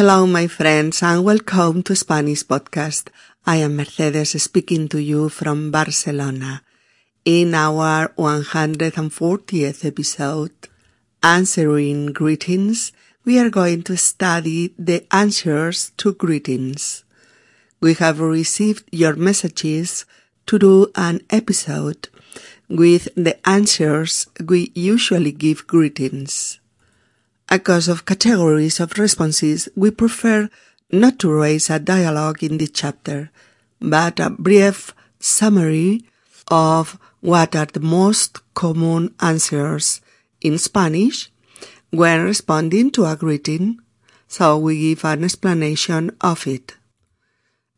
Hello, my friends, and welcome to Spanish Podcast. I am Mercedes speaking to you from Barcelona. In our 140th episode, Answering Greetings, we are going to study the answers to greetings. We have received your messages to do an episode with the answers we usually give greetings. Because of categories of responses, we prefer not to raise a dialogue in this chapter, but a brief summary of what are the most common answers in Spanish when responding to a greeting, so we give an explanation of it.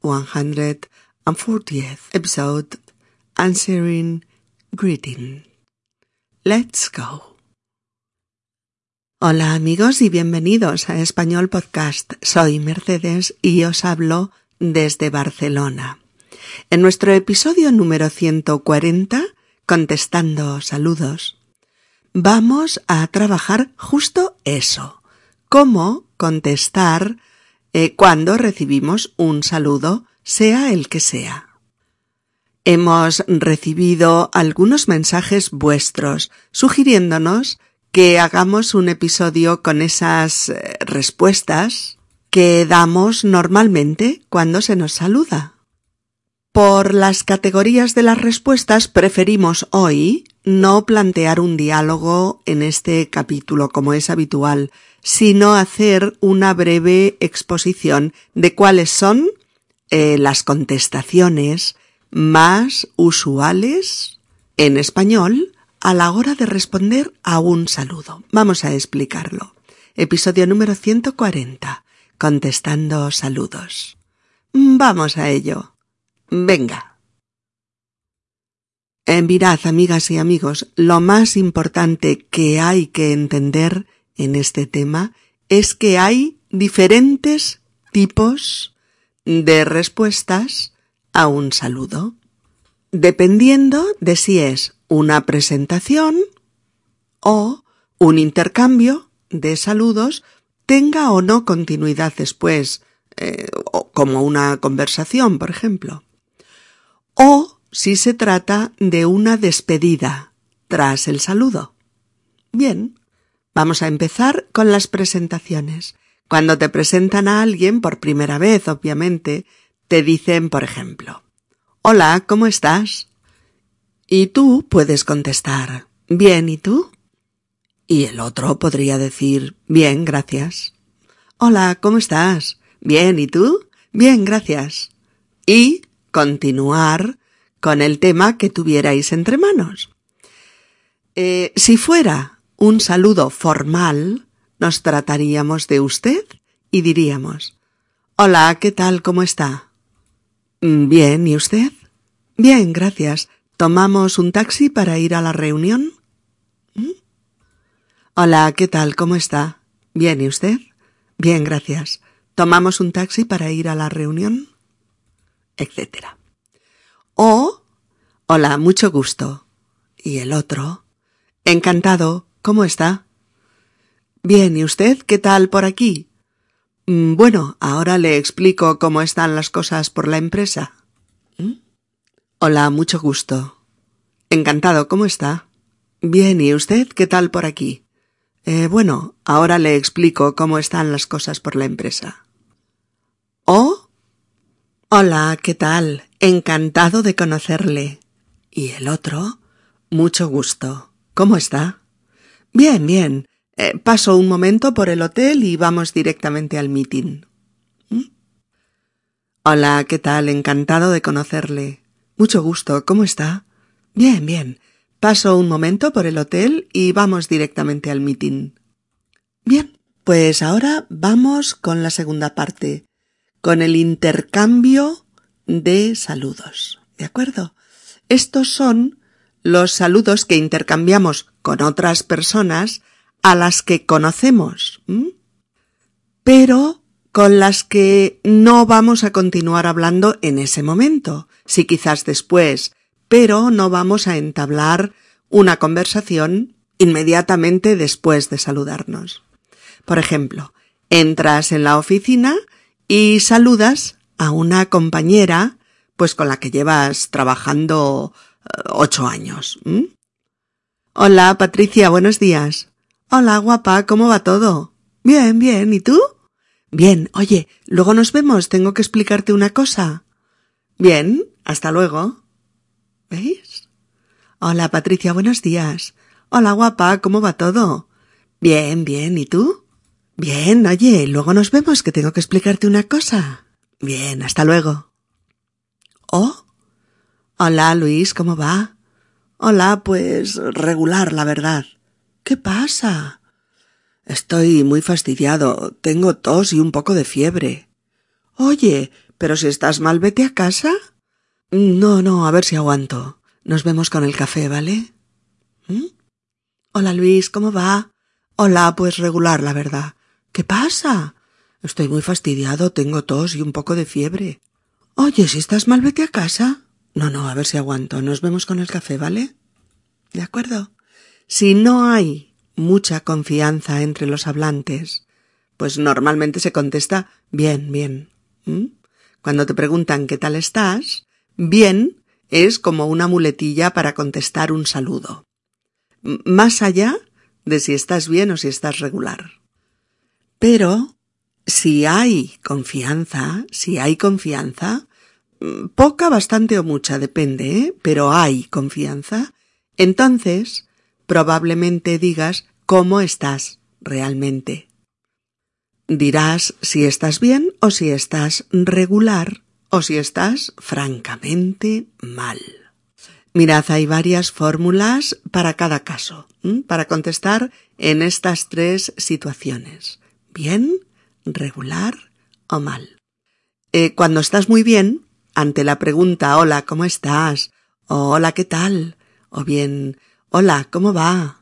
140th episode Answering Greeting. Let's go. Hola amigos y bienvenidos a Español Podcast. Soy Mercedes y os hablo desde Barcelona. En nuestro episodio número 140, contestando saludos, vamos a trabajar justo eso, cómo contestar eh, cuando recibimos un saludo, sea el que sea. Hemos recibido algunos mensajes vuestros sugiriéndonos que hagamos un episodio con esas eh, respuestas que damos normalmente cuando se nos saluda. Por las categorías de las respuestas preferimos hoy no plantear un diálogo en este capítulo como es habitual, sino hacer una breve exposición de cuáles son eh, las contestaciones más usuales en español a la hora de responder a un saludo. Vamos a explicarlo. Episodio número 140. Contestando saludos. Vamos a ello. Venga. En mirad, amigas y amigos, lo más importante que hay que entender en este tema es que hay diferentes tipos de respuestas a un saludo, dependiendo de si es una presentación o un intercambio de saludos tenga o no continuidad después, eh, como una conversación, por ejemplo. O si se trata de una despedida tras el saludo. Bien, vamos a empezar con las presentaciones. Cuando te presentan a alguien por primera vez, obviamente, te dicen, por ejemplo, Hola, ¿cómo estás? Y tú puedes contestar, bien, ¿y tú? Y el otro podría decir, bien, gracias. Hola, ¿cómo estás? Bien, ¿y tú? Bien, gracias. Y continuar con el tema que tuvierais entre manos. Eh, si fuera un saludo formal, nos trataríamos de usted y diríamos, Hola, ¿qué tal? ¿Cómo está? Bien, ¿y usted? Bien, gracias. ¿Tomamos un taxi para ir a la reunión? ¿Mm? Hola, ¿qué tal? ¿Cómo está? Bien, ¿y usted? Bien, gracias. ¿Tomamos un taxi para ir a la reunión? Etcétera. O, hola, mucho gusto. Y el otro, encantado, ¿cómo está? Bien, ¿y usted qué tal por aquí? Mm, bueno, ahora le explico cómo están las cosas por la empresa. Hola, mucho gusto. Encantado, ¿cómo está? Bien, ¿y usted qué tal por aquí? Eh, bueno, ahora le explico cómo están las cosas por la empresa. ¿Oh? Hola, ¿qué tal? Encantado de conocerle. ¿Y el otro? Mucho gusto. ¿Cómo está? Bien, bien. Eh, paso un momento por el hotel y vamos directamente al meeting. ¿Mm? Hola, ¿qué tal? Encantado de conocerle. Mucho gusto. ¿Cómo está? Bien, bien. Paso un momento por el hotel y vamos directamente al meeting. Bien, pues ahora vamos con la segunda parte, con el intercambio de saludos. ¿De acuerdo? Estos son los saludos que intercambiamos con otras personas a las que conocemos, pero con las que no vamos a continuar hablando en ese momento, si quizás después, pero no vamos a entablar una conversación inmediatamente después de saludarnos. Por ejemplo, Entras en la oficina y saludas a una compañera, pues con la que llevas trabajando eh, ocho años. Hola, Patricia, buenos días. Hola, guapa, ¿cómo va todo? Bien, bien, ¿y tú? Bien, oye, luego nos vemos, tengo que explicarte una cosa. Bien, hasta luego. ¿Veis? Hola, Patricia, buenos días. Hola, guapa, ¿cómo va todo? Bien, bien, ¿y tú? Bien, oye, luego nos vemos, que tengo que explicarte una cosa. Bien, hasta luego. Oh. Hola, Luis, ¿cómo va? Hola, pues regular, la verdad. ¿Qué pasa? Estoy muy fastidiado. Tengo tos y un poco de fiebre. Oye, pero si estás mal, vete a casa. No, no, a ver si aguanto. Nos vemos con el café, ¿vale? ¿Mm? Hola, Luis, ¿cómo va? Hola, pues regular, la verdad. ¿Qué pasa? Estoy muy fastidiado, tengo tos y un poco de fiebre. Oye, si estás mal, vete a casa. No, no, a ver si aguanto. Nos vemos con el café, ¿vale? De acuerdo. Si no hay mucha confianza entre los hablantes, pues normalmente se contesta bien, bien. ¿Mm? Cuando te preguntan qué tal estás, bien es como una muletilla para contestar un saludo. Más allá de si estás bien o si estás regular. Pero si hay confianza, si hay confianza, poca, bastante o mucha, depende, ¿eh? pero hay confianza, entonces probablemente digas cómo estás realmente. Dirás si estás bien o si estás regular o si estás francamente mal. Mirad, hay varias fórmulas para cada caso, para contestar en estas tres situaciones. Bien, regular o mal. Eh, cuando estás muy bien, ante la pregunta hola, ¿cómo estás? o hola, ¿qué tal? o bien hola, ¿cómo va?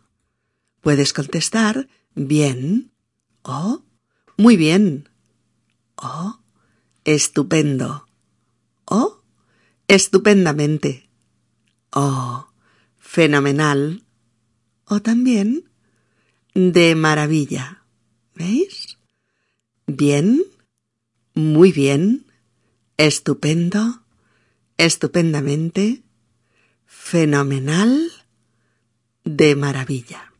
Puedes contestar bien o muy bien o estupendo o estupendamente. O fenomenal. O también. De maravilla. ¿Veis? Bien, muy bien, estupendo, estupendamente, fenomenal, de maravilla.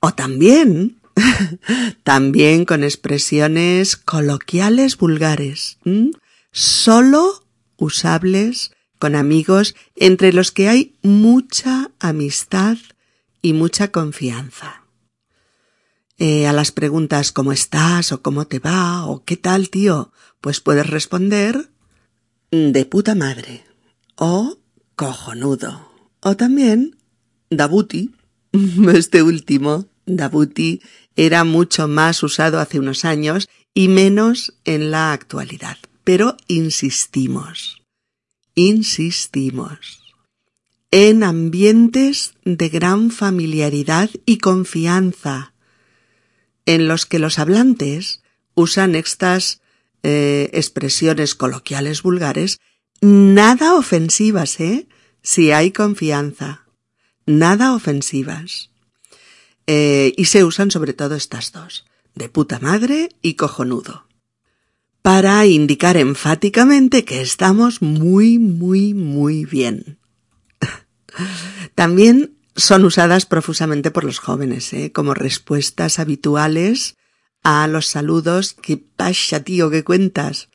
O también, también con expresiones coloquiales vulgares, solo usables con amigos entre los que hay mucha amistad y mucha confianza. Eh, a las preguntas ¿cómo estás? o ¿cómo te va? o ¿qué tal, tío? Pues puedes responder de puta madre o cojonudo o también dabuti. Este último, dabuti, era mucho más usado hace unos años y menos en la actualidad. Pero insistimos, insistimos. En ambientes de gran familiaridad y confianza, en los que los hablantes usan estas eh, expresiones coloquiales vulgares nada ofensivas, ¿eh? Si hay confianza. Nada ofensivas. Eh, y se usan sobre todo estas dos, de puta madre y cojonudo, para indicar enfáticamente que estamos muy, muy, muy bien. También son usadas profusamente por los jóvenes, ¿eh? como respuestas habituales a los saludos ¿Qué pasa, tío? ¿Qué cuentas?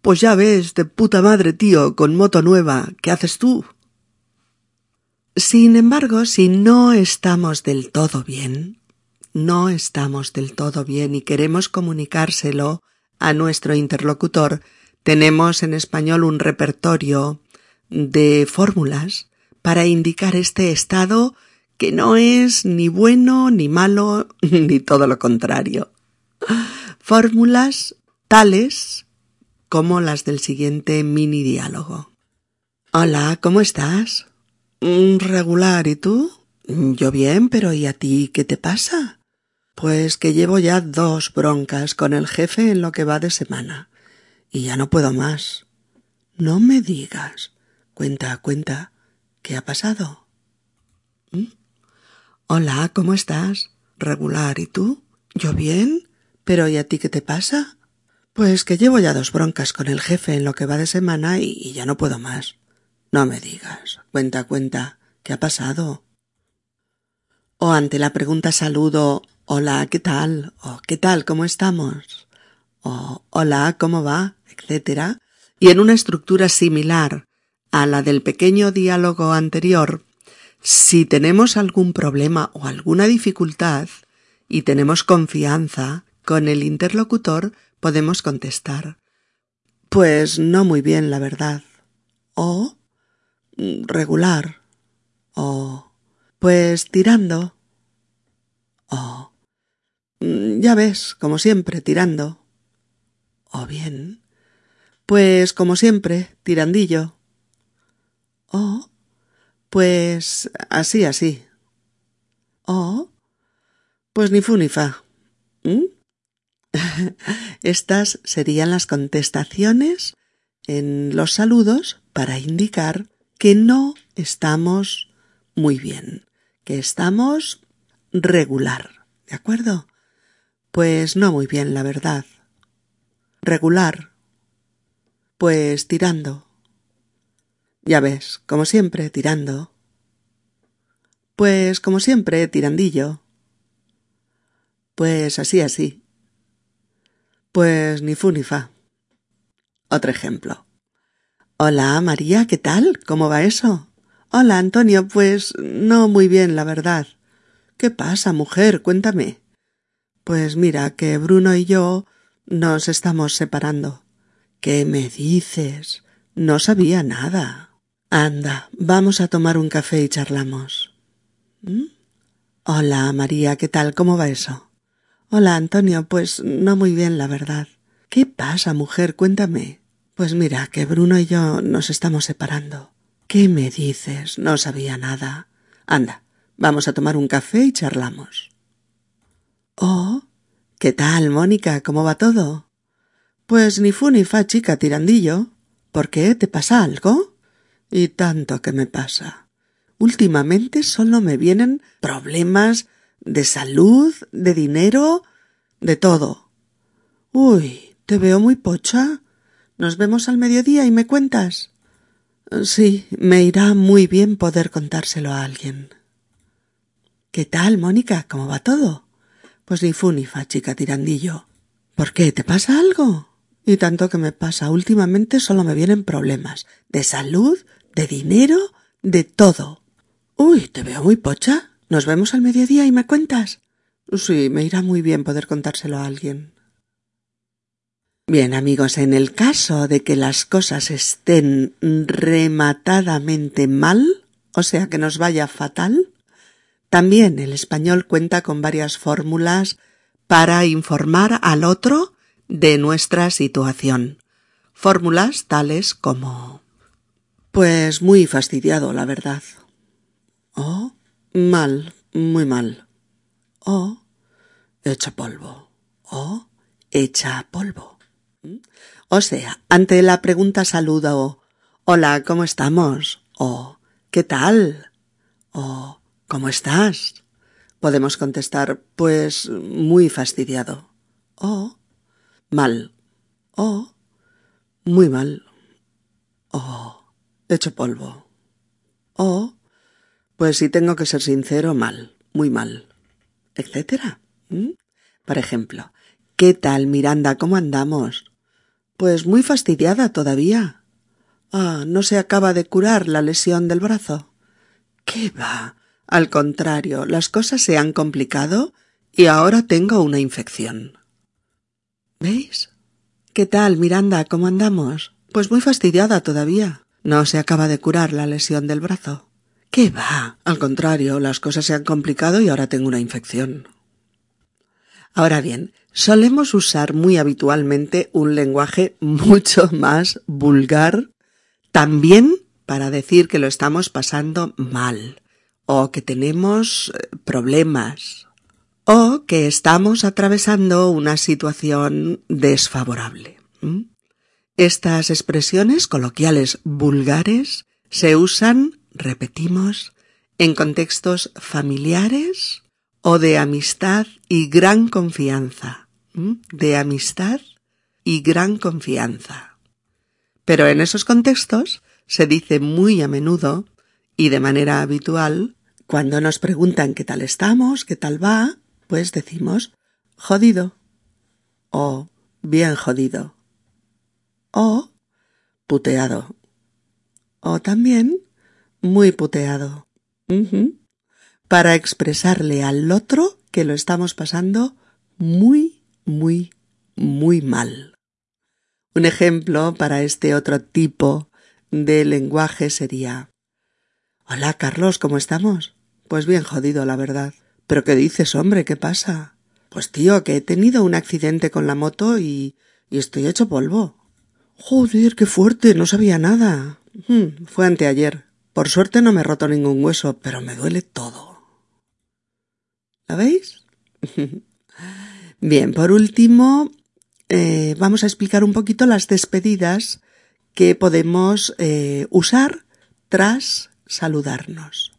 Pues ya ves, de puta madre, tío, con moto nueva. ¿Qué haces tú? Sin embargo, si no estamos del todo bien, no estamos del todo bien y queremos comunicárselo a nuestro interlocutor, tenemos en español un repertorio de fórmulas para indicar este estado que no es ni bueno ni malo ni todo lo contrario. Fórmulas tales como las del siguiente mini diálogo. Hola, ¿cómo estás? Mm, regular, ¿y tú? Yo bien, pero ¿y a ti qué te pasa? Pues que llevo ya dos broncas con el jefe en lo que va de semana. Y ya no puedo más. No me digas. Cuenta, cuenta. ¿Qué ha pasado? ¿Mm? Hola, ¿cómo estás? Regular, ¿y tú? Yo bien, Pero ¿y a ti qué te pasa? Pues que llevo ya dos broncas con el jefe en lo que va de semana y, ya no puedo más. No me digas. Cuenta, cuenta. ¿Qué ha pasado? O ante la pregunta saludo Hola, ¿qué tal? o ¿qué tal? ¿Cómo estamos? o Hola, ¿cómo va? etcétera. Y en una estructura similar a la del pequeño diálogo anterior, si tenemos algún problema o alguna dificultad y tenemos confianza con el interlocutor, podemos contestar Pues no muy bien, la verdad. O regular. O pues tirando. O ya ves, como siempre, tirando. O bien, pues como siempre, tirandillo. O pues así, así. O pues ni fu ni fa. ¿Mm? Estas serían las contestaciones en los saludos para indicar que no estamos muy bien, que estamos regular. ¿De acuerdo? Pues no muy bien, la verdad. Regular. Pues tirando. Ya ves, como siempre, tirando. Pues como siempre, tirandillo. Pues así, así. Pues ni fu ni fa. Otro ejemplo. Hola, María, ¿qué tal? ¿Cómo va eso? Hola, Antonio, pues no muy bien, la verdad. ¿Qué pasa, mujer? Cuéntame. Pues mira, que Bruno y yo nos estamos separando. ¿Qué me dices? No sabía nada. Anda, vamos a tomar un café y charlamos. ¿Mm? Hola, María, ¿qué tal? ¿Cómo va eso? Hola, Antonio. Pues no muy bien, la verdad. ¿Qué pasa, mujer? Cuéntame. Pues mira, que Bruno y yo nos estamos separando. ¿Qué me dices? No sabía nada. Anda, vamos a tomar un café y charlamos. Oh, ¿qué tal, Mónica? ¿Cómo va todo? Pues ni fu ni fa, chica tirandillo. ¿Por qué? ¿Te pasa algo? Y tanto que me pasa. Últimamente solo me vienen problemas de salud, de dinero, de todo. Uy, te veo muy pocha. Nos vemos al mediodía y me cuentas. Sí, me irá muy bien poder contárselo a alguien. ¿Qué tal, Mónica? ¿Cómo va todo? Pues ni fu ni fa, chica tirandillo. ¿Por qué? ¿Te pasa algo? Y tanto que me pasa. Últimamente solo me vienen problemas. De salud, de dinero, de todo. Uy, te veo muy pocha. ¿Nos vemos al mediodía y me cuentas? Sí, me irá muy bien poder contárselo a alguien. Bien, amigos, en el caso de que las cosas estén rematadamente mal, o sea que nos vaya fatal, también el español cuenta con varias fórmulas para informar al otro de nuestra situación. Fórmulas tales como Pues muy fastidiado, la verdad. O Mal, muy mal. O hecha polvo. O hecha polvo. O sea, ante la pregunta saludo Hola, ¿cómo estamos? o ¿Qué tal? o ¿Cómo estás? Podemos contestar pues muy fastidiado. O mal. O muy mal. O hecho polvo. O pues si tengo que ser sincero, mal, muy mal, etcétera. Por ejemplo, ¿qué tal, Miranda? ¿Cómo andamos? Pues muy fastidiada todavía. Ah, no se acaba de curar la lesión del brazo. ¿Qué va? Al contrario, las cosas se han complicado y ahora tengo una infección. ¿Veis? ¿Qué tal, Miranda? ¿Cómo andamos? Pues muy fastidiada todavía. No se acaba de curar la lesión del brazo. ¿Qué va? Al contrario, las cosas se han complicado y ahora tengo una infección. Ahora bien, solemos usar muy habitualmente un lenguaje mucho más vulgar también para decir que lo estamos pasando mal o que tenemos eh, problemas o que estamos atravesando una situación desfavorable. Estas expresiones coloquiales vulgares se usan repetimos, en contextos familiares o de amistad y gran confianza, de amistad y gran confianza. Pero en esos contextos se dice muy a menudo y de manera habitual cuando nos preguntan qué tal estamos, qué tal va, pues decimos jodido o bien jodido o puteado o también muy puteado para expresarle al otro que lo estamos pasando muy, muy, muy mal. Un ejemplo para este otro tipo de lenguaje sería Hola, Carlos, ¿cómo estamos? Pues bien jodido, la verdad. ¿Pero qué dices, hombre? ¿Qué pasa? Pues tío, que he tenido un accidente con la moto y, y estoy hecho polvo. Joder, qué fuerte, no sabía nada. Hmm, fue anteayer. Por suerte no me he roto ningún hueso, pero me duele todo. ¿La veis? Bien, por último, eh, vamos a explicar un poquito las despedidas que podemos eh, usar tras saludarnos.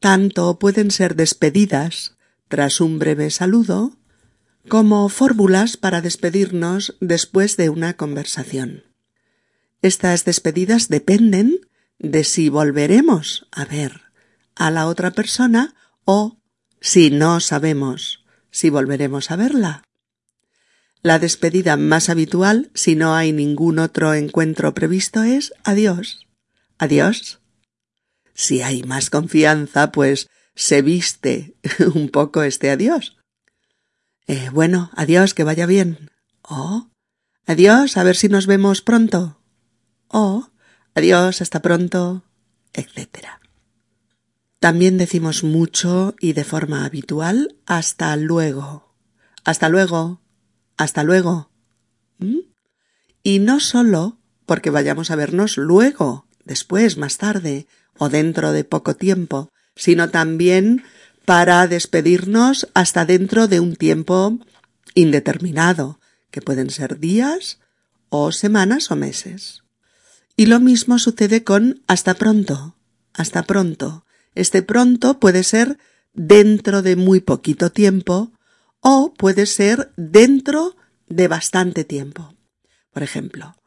Tanto pueden ser despedidas tras un breve saludo, como fórmulas para despedirnos después de una conversación. Estas despedidas dependen de si volveremos a ver a la otra persona o si no sabemos si volveremos a verla. La despedida más habitual, si no hay ningún otro encuentro previsto, es adiós. Adiós. Si hay más confianza, pues se viste un poco este adiós. Eh, bueno, adiós, que vaya bien. Oh, adiós, a ver si nos vemos pronto. Oh, adiós, hasta pronto, etc. También decimos mucho y de forma habitual hasta luego. Hasta luego. Hasta luego. ¿Mm? Y no solo porque vayamos a vernos luego, después, más tarde, o dentro de poco tiempo, sino también para despedirnos hasta dentro de un tiempo indeterminado, que pueden ser días o semanas o meses. Y lo mismo sucede con hasta pronto, hasta pronto. Este pronto puede ser dentro de muy poquito tiempo o puede ser dentro de bastante tiempo. Por ejemplo,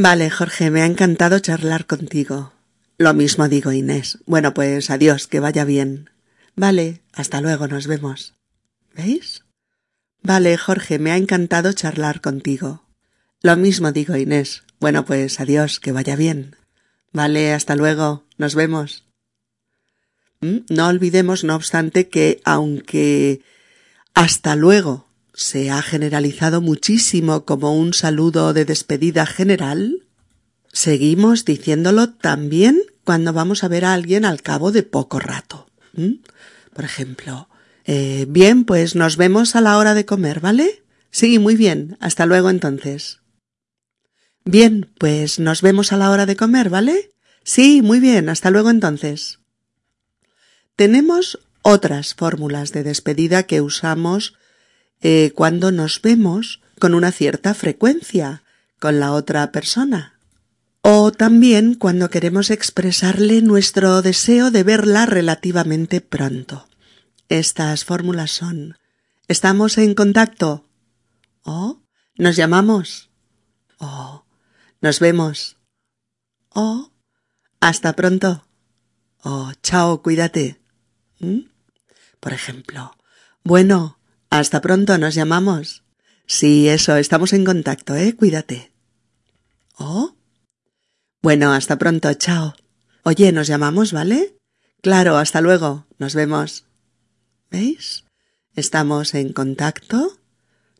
Vale, Jorge, me ha encantado charlar contigo. Lo mismo digo, Inés. Bueno, pues adiós, que vaya bien. Vale, hasta luego, nos vemos. ¿Veis? Vale, Jorge, me ha encantado charlar contigo. Lo mismo digo, Inés. Bueno, pues adiós, que vaya bien. Vale, hasta luego, nos vemos. ¿Mm? No olvidemos, no obstante, que aunque hasta luego se ha generalizado muchísimo como un saludo de despedida general, seguimos diciéndolo también cuando vamos a ver a alguien al cabo de poco rato. Por ejemplo, eh, bien, pues nos vemos a la hora de comer, ¿vale? Sí, muy bien. Hasta luego entonces. Bien, pues nos vemos a la hora de comer, ¿vale? Sí, muy bien. Hasta luego entonces. Tenemos otras fórmulas de despedida que usamos eh, cuando nos vemos con una cierta frecuencia con la otra persona o también cuando queremos expresarle nuestro deseo de verla relativamente pronto. Estas fórmulas son ¿Estamos en contacto? o ¿Nos llamamos? o ¿Nos vemos? o ¿Hasta pronto? o Chao, cuídate. ¿Mm? Por ejemplo, bueno, hasta pronto, nos llamamos. Sí, eso, estamos en contacto, ¿eh? Cuídate. ¿Oh? Bueno, hasta pronto, chao. Oye, nos llamamos, ¿vale? Claro, hasta luego. Nos vemos. ¿Veis? Estamos en contacto.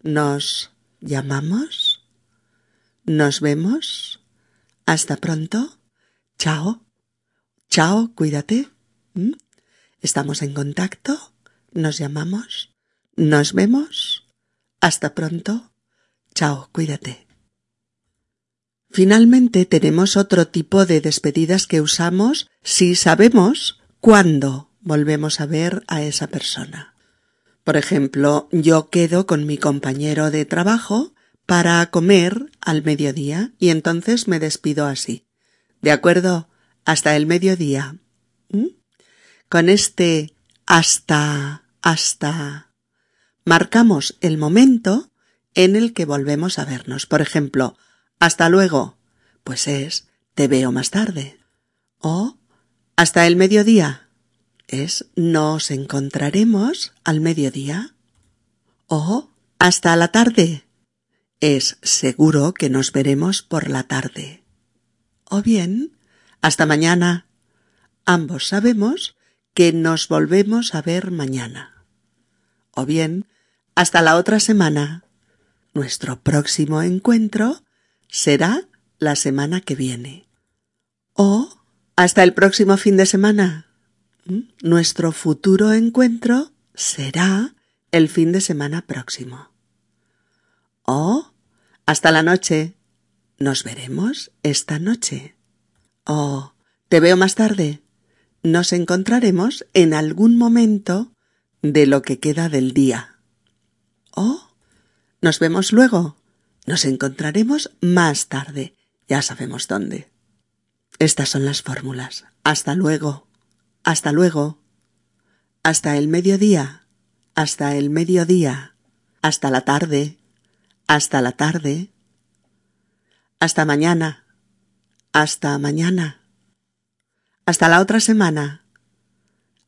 Nos llamamos. Nos vemos. Hasta pronto. Chao. Chao, cuídate. ¿Mm? Estamos en contacto. Nos llamamos. Nos vemos. Hasta pronto. Chao, cuídate. Finalmente tenemos otro tipo de despedidas que usamos si sabemos cuándo volvemos a ver a esa persona. Por ejemplo, yo quedo con mi compañero de trabajo para comer al mediodía y entonces me despido así. ¿De acuerdo? Hasta el mediodía. ¿Mm? Con este hasta, hasta marcamos el momento en el que volvemos a vernos. Por ejemplo, hasta luego, pues es te veo más tarde. O hasta el mediodía, es nos encontraremos al mediodía. O hasta la tarde, es seguro que nos veremos por la tarde. O bien, hasta mañana. Ambos sabemos que nos volvemos a ver mañana. O bien, hasta la otra semana. Nuestro próximo encuentro será la semana que viene. O hasta el próximo fin de semana. ¿Mm? Nuestro futuro encuentro será el fin de semana próximo. O hasta la noche. Nos veremos esta noche. O te veo más tarde. Nos encontraremos en algún momento de lo que queda del día. O nos vemos luego. Nos encontraremos más tarde. Ya sabemos dónde. Estas son las fórmulas. Hasta luego. Hasta luego. Hasta el mediodía. Hasta el mediodía. Hasta la tarde. Hasta la tarde. Hasta mañana. Hasta mañana. Hasta la otra semana.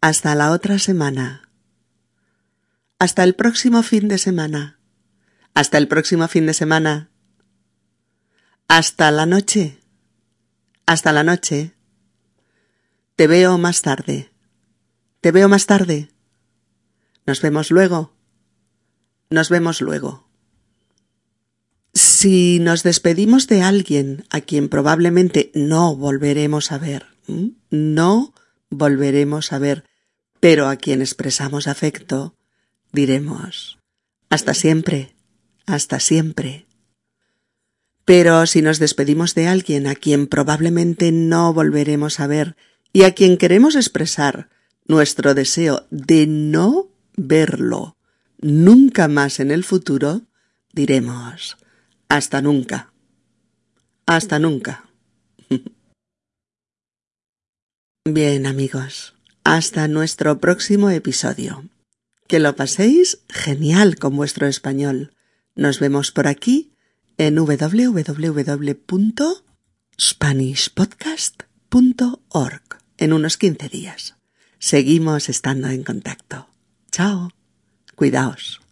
Hasta la otra semana. Hasta el próximo fin de semana. Hasta el próximo fin de semana. Hasta la noche. Hasta la noche. Te veo más tarde. Te veo más tarde. Nos vemos luego. Nos vemos luego. Si nos despedimos de alguien a quien probablemente no volveremos a ver, no volveremos a ver, pero a quien expresamos afecto, diremos hasta siempre, hasta siempre. Pero si nos despedimos de alguien a quien probablemente no volveremos a ver y a quien queremos expresar nuestro deseo de no verlo nunca más en el futuro, diremos hasta nunca. Hasta nunca. Bien amigos, hasta nuestro próximo episodio. Que lo paséis genial con vuestro español. Nos vemos por aquí en www.spanishpodcast.org en unos 15 días. Seguimos estando en contacto. Chao. Cuidaos.